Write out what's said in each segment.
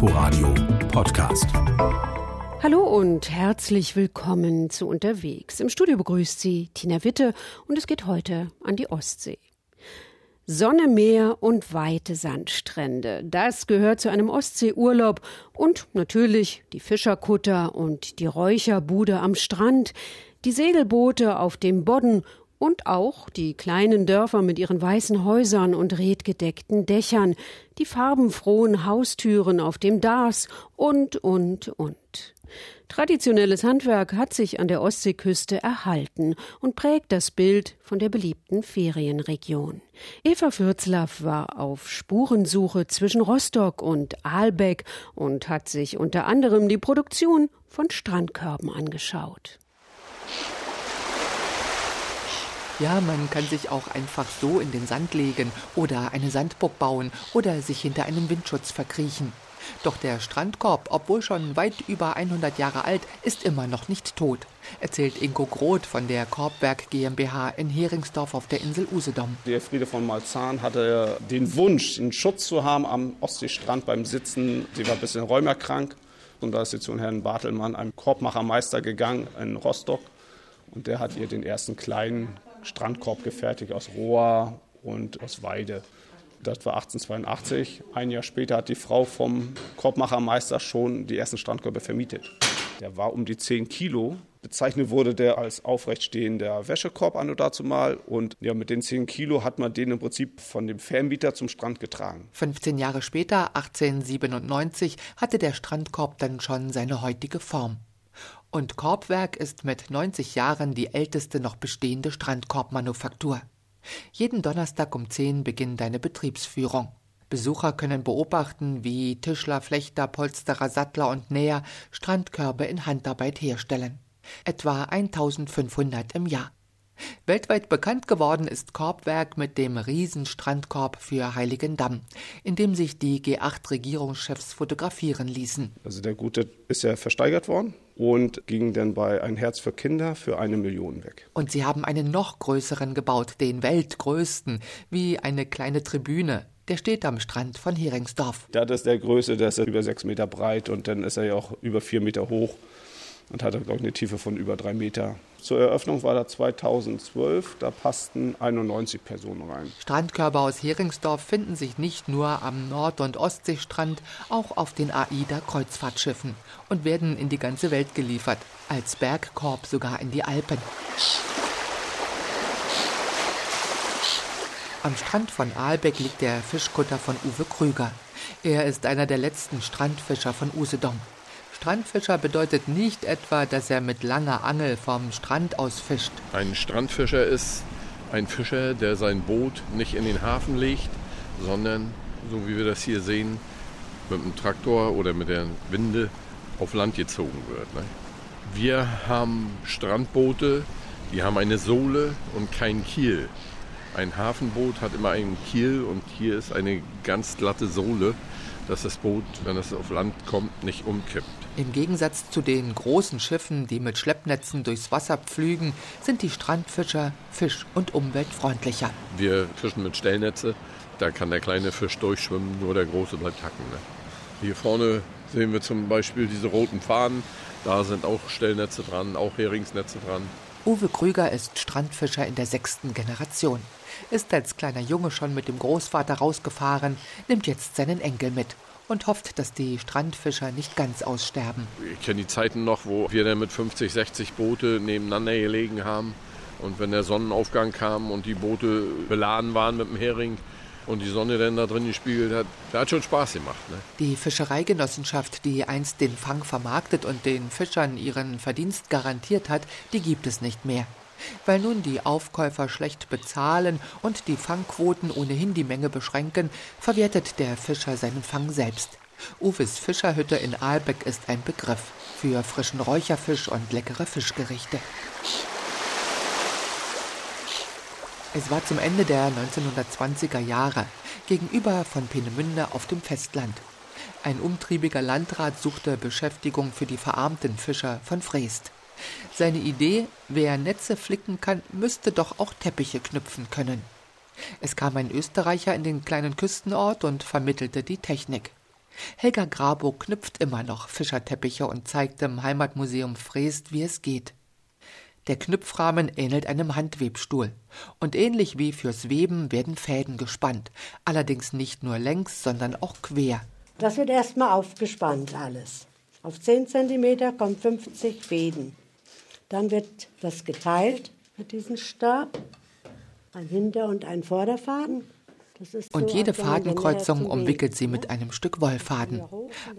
Inforadio Podcast. Hallo und herzlich willkommen zu Unterwegs. Im Studio begrüßt Sie Tina Witte und es geht heute an die Ostsee. Sonne, Meer und weite Sandstrände. Das gehört zu einem Ostseeurlaub und natürlich die Fischerkutter und die Räucherbude am Strand, die Segelboote auf dem Bodden und auch die kleinen Dörfer mit ihren weißen Häusern und redgedeckten Dächern, die farbenfrohen Haustüren auf dem Dars und, und, und. Traditionelles Handwerk hat sich an der Ostseeküste erhalten und prägt das Bild von der beliebten Ferienregion. Eva Fürzlaff war auf Spurensuche zwischen Rostock und Aalbeck und hat sich unter anderem die Produktion von Strandkörben angeschaut. Ja, man kann sich auch einfach so in den Sand legen oder eine Sandburg bauen oder sich hinter einem Windschutz verkriechen. Doch der Strandkorb, obwohl schon weit über 100 Jahre alt, ist immer noch nicht tot, erzählt Ingo Groth von der Korbwerk GmbH in Heringsdorf auf der Insel Usedom. Die Elfriede von Malzahn hatte den Wunsch, einen Schutz zu haben am Ostseestrand beim Sitzen. Sie war ein bisschen rheumerkrank und da ist sie zu Herrn Bartelmann, einem Korbmachermeister, gegangen in Rostock. Und der hat ihr den ersten kleinen Strandkorb gefertigt aus Rohr und aus Weide. Das war 1882. Ein Jahr später hat die Frau vom Korbmachermeister schon die ersten Strandkörbe vermietet. Der war um die 10 Kilo. Bezeichnet wurde der als aufrechtstehender Wäschekorb an und dazu mal. Und ja, mit den 10 Kilo hat man den im Prinzip von dem Vermieter zum Strand getragen. 15 Jahre später, 1897, hatte der Strandkorb dann schon seine heutige Form. Und Korbwerk ist mit 90 Jahren die älteste noch bestehende Strandkorbmanufaktur. Jeden Donnerstag um 10 beginnt eine Betriebsführung. Besucher können beobachten, wie Tischler, Flechter, Polsterer, Sattler und Näher Strandkörbe in Handarbeit herstellen. Etwa 1500 im Jahr. Weltweit bekannt geworden ist Korbwerk mit dem Riesenstrandkorb für Heiligendamm, in dem sich die G8-Regierungschefs fotografieren ließen. Also der Gute ist ja versteigert worden und ging dann bei Ein Herz für Kinder für eine Million weg. Und sie haben einen noch größeren gebaut, den weltgrößten, wie eine kleine Tribüne. Der steht am Strand von Heringsdorf. Das ist der Größte, der ist über sechs Meter breit und dann ist er ja auch über vier Meter hoch und hatte, glaube ich, eine Tiefe von über drei Meter. Zur Eröffnung war da 2012, da passten 91 Personen rein. Strandkörper aus Heringsdorf finden sich nicht nur am Nord- und Ostseestrand, auch auf den AIDA-Kreuzfahrtschiffen und werden in die ganze Welt geliefert, als Bergkorb sogar in die Alpen. Am Strand von Aalbeck liegt der Fischkutter von Uwe Krüger. Er ist einer der letzten Strandfischer von Usedom. Strandfischer bedeutet nicht etwa, dass er mit langer Angel vom Strand aus fischt. Ein Strandfischer ist ein Fischer, der sein Boot nicht in den Hafen legt, sondern, so wie wir das hier sehen, mit dem Traktor oder mit der Winde auf Land gezogen wird. Ne? Wir haben Strandboote, die haben eine Sohle und keinen Kiel. Ein Hafenboot hat immer einen Kiel und hier ist eine ganz glatte Sohle, dass das Boot, wenn es auf Land kommt, nicht umkippt. Im Gegensatz zu den großen Schiffen, die mit Schleppnetzen durchs Wasser pflügen, sind die Strandfischer fisch- und umweltfreundlicher. Wir fischen mit Stellnetze, da kann der kleine Fisch durchschwimmen, nur der große bleibt hacken. Ne? Hier vorne sehen wir zum Beispiel diese roten Fahnen, da sind auch Stellnetze dran, auch Heringsnetze dran. Uwe Krüger ist Strandfischer in der sechsten Generation. Ist als kleiner Junge schon mit dem Großvater rausgefahren, nimmt jetzt seinen Enkel mit und hofft, dass die Strandfischer nicht ganz aussterben. Ich kenne die Zeiten noch, wo wir dann mit 50, 60 Boote nebeneinander gelegen haben. Und wenn der Sonnenaufgang kam und die Boote beladen waren mit dem Hering und die Sonne dann da drin gespiegelt hat, da hat schon Spaß gemacht. Ne? Die Fischereigenossenschaft, die einst den Fang vermarktet und den Fischern ihren Verdienst garantiert hat, die gibt es nicht mehr. Weil nun die Aufkäufer schlecht bezahlen und die Fangquoten ohnehin die Menge beschränken, verwertet der Fischer seinen Fang selbst. Uwes Fischerhütte in Aalbeck ist ein Begriff für frischen Räucherfisch und leckere Fischgerichte. Es war zum Ende der 1920er Jahre gegenüber von Peenemünde auf dem Festland. Ein umtriebiger Landrat suchte Beschäftigung für die verarmten Fischer von Freest. Seine Idee, wer Netze flicken kann, müsste doch auch Teppiche knüpfen können. Es kam ein Österreicher in den kleinen Küstenort und vermittelte die Technik. Helga Grabo knüpft immer noch Fischerteppiche und zeigt im Heimatmuseum Freest, wie es geht. Der Knüpfrahmen ähnelt einem Handwebstuhl. Und ähnlich wie fürs Weben werden Fäden gespannt. Allerdings nicht nur längs, sondern auch quer. Das wird erstmal aufgespannt alles. Auf 10 cm kommen 50 Fäden. Dann wird das geteilt mit diesem Stab. Ein Hinter- und ein Vorderfaden. Und jede Fadenkreuzung umwickelt sie mit einem Stück Wollfaden.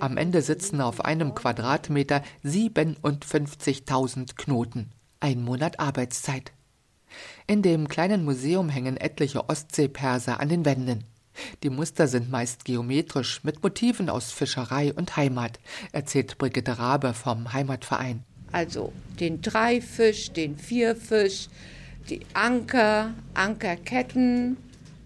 Am Ende sitzen auf einem Quadratmeter 57.000 Knoten. Ein Monat Arbeitszeit. In dem kleinen Museum hängen etliche Ostseeperser an den Wänden. Die Muster sind meist geometrisch mit Motiven aus Fischerei und Heimat, erzählt Brigitte Rabe vom Heimatverein. Also den Dreifisch, den Vierfisch, die Anker, Ankerketten.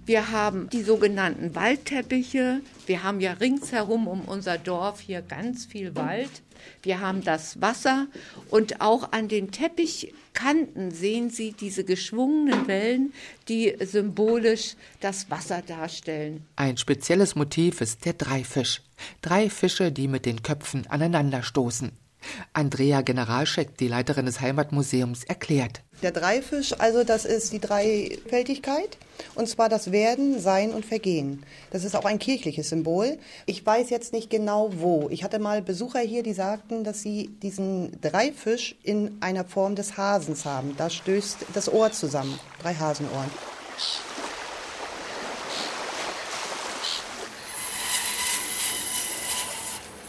Wir haben die sogenannten Waldteppiche. Wir haben ja ringsherum um unser Dorf hier ganz viel Wald. Wir haben das Wasser und auch an den Teppichkanten sehen Sie diese geschwungenen Wellen, die symbolisch das Wasser darstellen. Ein spezielles Motiv ist der Dreifisch. Drei Fische, die mit den Köpfen aneinanderstoßen. Andrea Generalschek, die Leiterin des Heimatmuseums, erklärt. Der Dreifisch, also das ist die Dreifältigkeit, und zwar das Werden, Sein und Vergehen. Das ist auch ein kirchliches Symbol. Ich weiß jetzt nicht genau wo. Ich hatte mal Besucher hier, die sagten, dass sie diesen Dreifisch in einer Form des Hasens haben. Da stößt das Ohr zusammen, drei Hasenohren.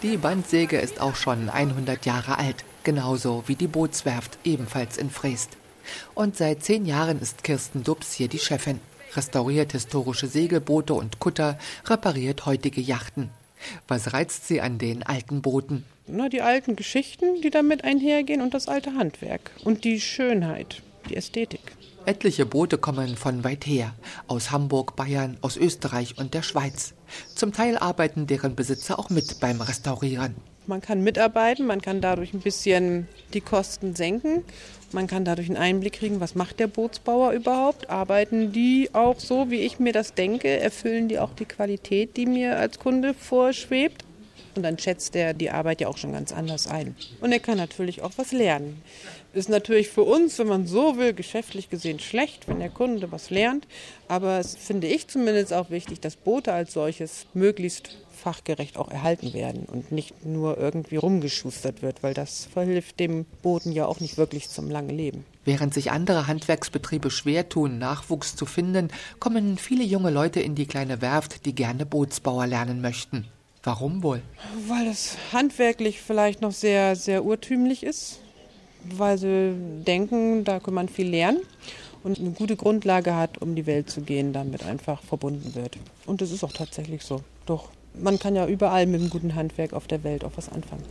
Die Bandsäge ist auch schon 100 Jahre alt, genauso wie die Bootswerft, ebenfalls in Freest. Und seit zehn Jahren ist Kirsten Dubs hier die Chefin. Restauriert historische Segelboote und Kutter, repariert heutige Yachten. Was reizt sie an den alten Booten? Na, die alten Geschichten, die damit einhergehen und das alte Handwerk und die Schönheit, die Ästhetik. Etliche Boote kommen von weit her, aus Hamburg, Bayern, aus Österreich und der Schweiz. Zum Teil arbeiten deren Besitzer auch mit beim Restaurieren. Man kann mitarbeiten, man kann dadurch ein bisschen die Kosten senken, man kann dadurch einen Einblick kriegen, was macht der Bootsbauer überhaupt, arbeiten die auch so, wie ich mir das denke, erfüllen die auch die Qualität, die mir als Kunde vorschwebt. Und dann schätzt er die Arbeit ja auch schon ganz anders ein. Und er kann natürlich auch was lernen. Ist natürlich für uns, wenn man so will, geschäftlich gesehen schlecht, wenn der Kunde was lernt. Aber es finde ich zumindest auch wichtig, dass Boote als solches möglichst fachgerecht auch erhalten werden und nicht nur irgendwie rumgeschustert wird, weil das verhilft dem Booten ja auch nicht wirklich zum langen Leben. Während sich andere Handwerksbetriebe schwer tun, Nachwuchs zu finden, kommen viele junge Leute in die kleine Werft, die gerne Bootsbauer lernen möchten. Warum wohl? Weil es handwerklich vielleicht noch sehr, sehr urtümlich ist, weil sie denken, da kann man viel lernen und eine gute Grundlage hat, um die Welt zu gehen, damit einfach verbunden wird. Und das ist auch tatsächlich so. Doch, man kann ja überall mit einem guten Handwerk auf der Welt auch was anfangen.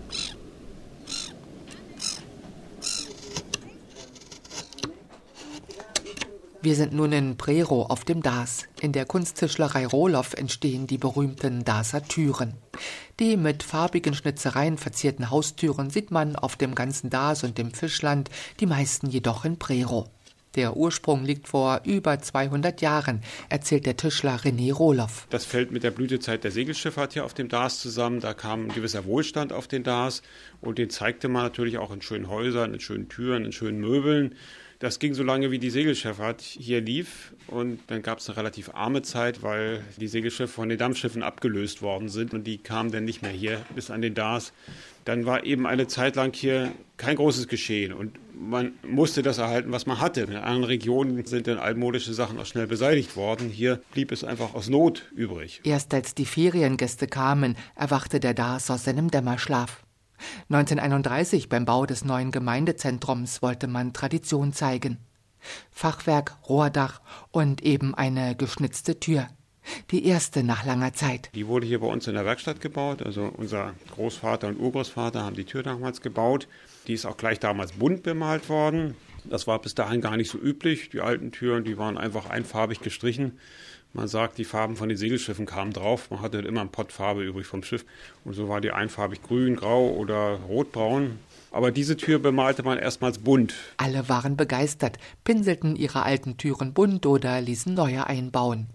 Wir sind nun in Prero auf dem Dars. In der Kunsttischlerei Rohloff entstehen die berühmten Darser Türen. Die mit farbigen Schnitzereien verzierten Haustüren sieht man auf dem ganzen Dars und dem Fischland, die meisten jedoch in Prero. Der Ursprung liegt vor über 200 Jahren, erzählt der Tischler René Rohloff. Das fällt mit der Blütezeit der Segelschifffahrt hier auf dem Dars zusammen. Da kam ein gewisser Wohlstand auf den Dars und den zeigte man natürlich auch in schönen Häusern, in schönen Türen, in schönen Möbeln. Das ging so lange, wie die Segelschifffahrt hier lief. Und dann gab es eine relativ arme Zeit, weil die Segelschiffe von den Dampfschiffen abgelöst worden sind. Und die kamen dann nicht mehr hier bis an den Dars. Dann war eben eine Zeit lang hier kein großes Geschehen. Und man musste das erhalten, was man hatte. In anderen Regionen sind dann altmodische Sachen auch schnell beseitigt worden. Hier blieb es einfach aus Not übrig. Erst als die Feriengäste kamen, erwachte der Dars aus seinem Dämmerschlaf. 1931 beim Bau des neuen Gemeindezentrums wollte man Tradition zeigen. Fachwerk, Rohrdach und eben eine geschnitzte Tür. Die erste nach langer Zeit. Die wurde hier bei uns in der Werkstatt gebaut. Also unser Großvater und Urgroßvater haben die Tür damals gebaut. Die ist auch gleich damals bunt bemalt worden. Das war bis dahin gar nicht so üblich. Die alten Türen, die waren einfach einfarbig gestrichen. Man sagt, die Farben von den Segelschiffen kamen drauf. Man hatte immer ein Pott Farbe übrig vom Schiff. Und so war die einfarbig grün, grau oder rotbraun. Aber diese Tür bemalte man erstmals bunt. Alle waren begeistert, pinselten ihre alten Türen bunt oder ließen neue einbauen.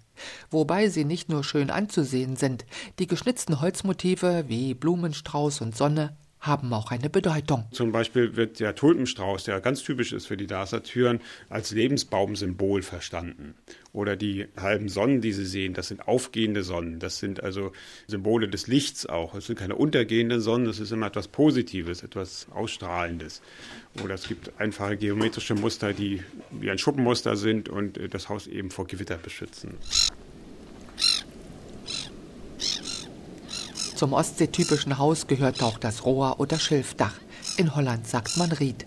Wobei sie nicht nur schön anzusehen sind, die geschnitzten Holzmotive wie Blumenstrauß und Sonne haben auch eine Bedeutung. Zum Beispiel wird der Tulpenstrauß, der ganz typisch ist für die Darßer Türen, als Lebensbaumsymbol verstanden. Oder die halben Sonnen, die Sie sehen, das sind aufgehende Sonnen. Das sind also Symbole des Lichts auch. Es sind keine untergehenden Sonnen, das ist immer etwas Positives, etwas Ausstrahlendes. Oder es gibt einfache geometrische Muster, die wie ein Schuppenmuster sind und das Haus eben vor Gewitter beschützen. Zum ostseetypischen Haus gehört auch das Rohr- oder Schilfdach. In Holland sagt man Ried.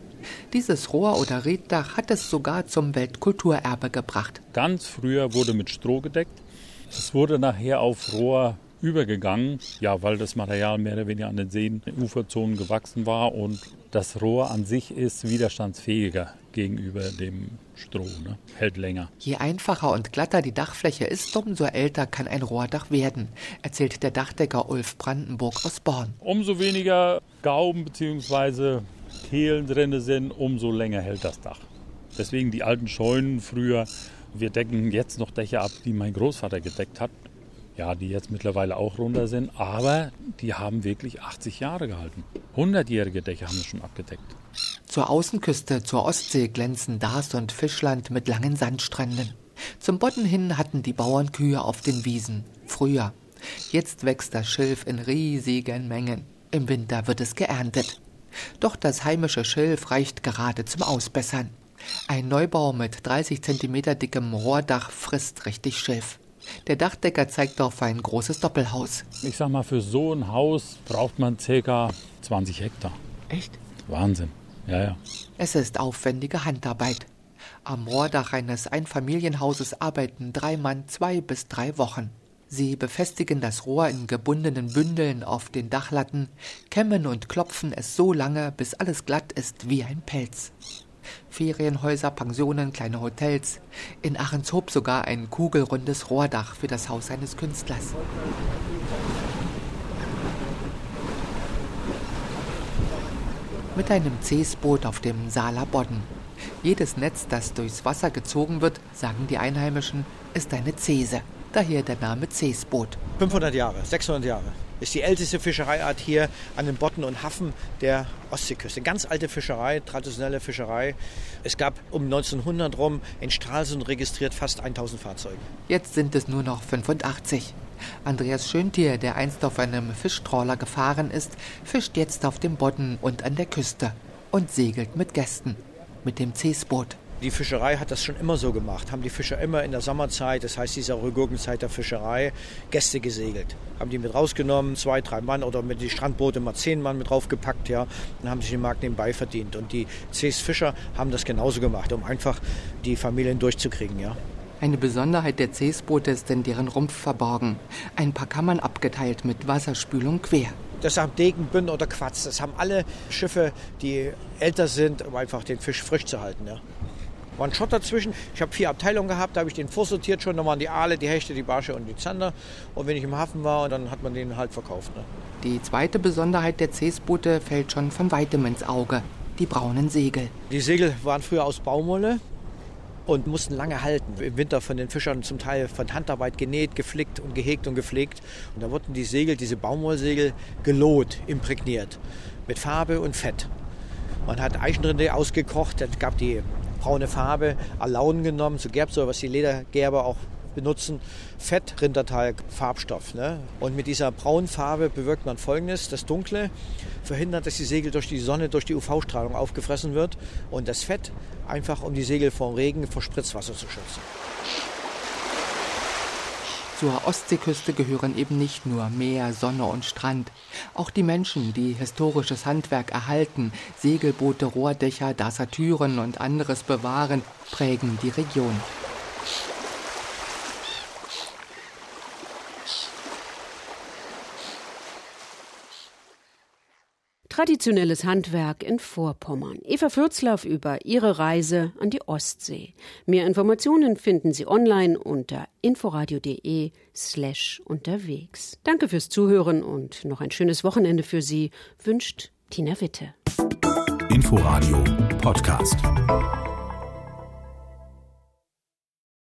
Dieses Rohr- oder Rieddach hat es sogar zum Weltkulturerbe gebracht. Ganz früher wurde mit Stroh gedeckt. Es wurde nachher auf Rohr übergegangen, ja, weil das Material mehr oder weniger an den Seen, Uferzonen gewachsen war und das Rohr an sich ist widerstandsfähiger gegenüber dem Stroh, ne? hält länger. Je einfacher und glatter die Dachfläche ist, umso älter kann ein Rohrdach werden, erzählt der Dachdecker Ulf Brandenburg aus Born. Umso weniger Gauben bzw. Kehlen drin sind, umso länger hält das Dach. Deswegen die alten Scheunen früher, wir decken jetzt noch Dächer ab, die mein Großvater gedeckt hat ja, die jetzt mittlerweile auch runter sind, aber die haben wirklich 80 Jahre gehalten. 100-jährige Dächer haben wir schon abgedeckt. Zur Außenküste, zur Ostsee glänzen Darß und Fischland mit langen Sandstränden. Zum Bodden hin hatten die Bauern Kühe auf den Wiesen. Früher. Jetzt wächst das Schilf in riesigen Mengen. Im Winter wird es geerntet. Doch das heimische Schilf reicht gerade zum Ausbessern. Ein Neubau mit 30 cm dickem Rohrdach frisst richtig Schilf. Der Dachdecker zeigt auf ein großes Doppelhaus. Ich sag mal, für so ein Haus braucht man ca. 20 Hektar. Echt? Wahnsinn. Ja, ja. Es ist aufwendige Handarbeit. Am Rohrdach eines Einfamilienhauses arbeiten drei Mann zwei bis drei Wochen. Sie befestigen das Rohr in gebundenen Bündeln auf den Dachlatten, kämmen und klopfen es so lange, bis alles glatt ist wie ein Pelz. Ferienhäuser, Pensionen, kleine Hotels. In Ahrenshoop sogar ein kugelrundes Rohrdach für das Haus eines Künstlers. Mit einem Ceesboot auf dem Saaler Bodden. Jedes Netz, das durchs Wasser gezogen wird, sagen die Einheimischen, ist eine Cese. Daher der Name Ceesboot. 500 Jahre, 600 Jahre ist die älteste Fischereiart hier an den Botten und Hafen der Ostseeküste. Ganz alte Fischerei, traditionelle Fischerei. Es gab um 1900 rum in Stralsund registriert fast 1000 Fahrzeuge. Jetzt sind es nur noch 85. Andreas Schöntier, der einst auf einem Fischtrawler gefahren ist, fischt jetzt auf dem Bodden und an der Küste und segelt mit Gästen, mit dem Ceesboot. Die Fischerei hat das schon immer so gemacht, haben die Fischer immer in der Sommerzeit, das heißt dieser Rückgurkenzeit der Fischerei, Gäste gesegelt. Haben die mit rausgenommen, zwei, drei Mann oder mit die Strandboote mal zehn Mann mit draufgepackt, ja, und haben sich den Markt nebenbei verdient. Und die Cs Fischer haben das genauso gemacht, um einfach die Familien durchzukriegen, ja. Eine Besonderheit der Cs-Boote ist in deren Rumpf verborgen. Ein paar Kammern abgeteilt mit Wasserspülung quer. Das haben Degen, Bünden oder Quatz. Das haben alle Schiffe, die älter sind, um einfach den Fisch frisch zu halten. Ja war ein Schott dazwischen. Ich habe vier Abteilungen gehabt, da habe ich den vorsortiert schon. Da waren die Aale, die Hechte, die Barsche und die Zander. Und wenn ich im Hafen war, dann hat man den halt verkauft. Ne? Die zweite Besonderheit der Ceesboote fällt schon von weitem ins Auge. Die braunen Segel. Die Segel waren früher aus Baumwolle und mussten lange halten. Im Winter von den Fischern zum Teil von Handarbeit genäht, geflickt und gehegt und gepflegt. Und da wurden die Segel, diese Baumwollsegel, gelot, imprägniert mit Farbe und Fett. Man hat Eichenrinde ausgekocht, es gab die braune Farbe, Alaun genommen, so Gerbsäure, was die Ledergerber auch benutzen, Fett, Rindertalg, Farbstoff. Ne? Und mit dieser braunen Farbe bewirkt man folgendes, das Dunkle verhindert, dass die Segel durch die Sonne, durch die UV-Strahlung aufgefressen wird und das Fett einfach, um die Segel vor Regen, vor Spritzwasser zu schützen. Zur Ostseeküste gehören eben nicht nur Meer, Sonne und Strand. Auch die Menschen, die historisches Handwerk erhalten, Segelboote, Rohrdächer, Dassatüren und anderes bewahren, prägen die Region. Traditionelles Handwerk in Vorpommern. Eva Fürzlaff über ihre Reise an die Ostsee. Mehr Informationen finden Sie online unter inforadio.de slash unterwegs. Danke fürs Zuhören und noch ein schönes Wochenende für Sie, wünscht Tina Witte. Inforadio Podcast.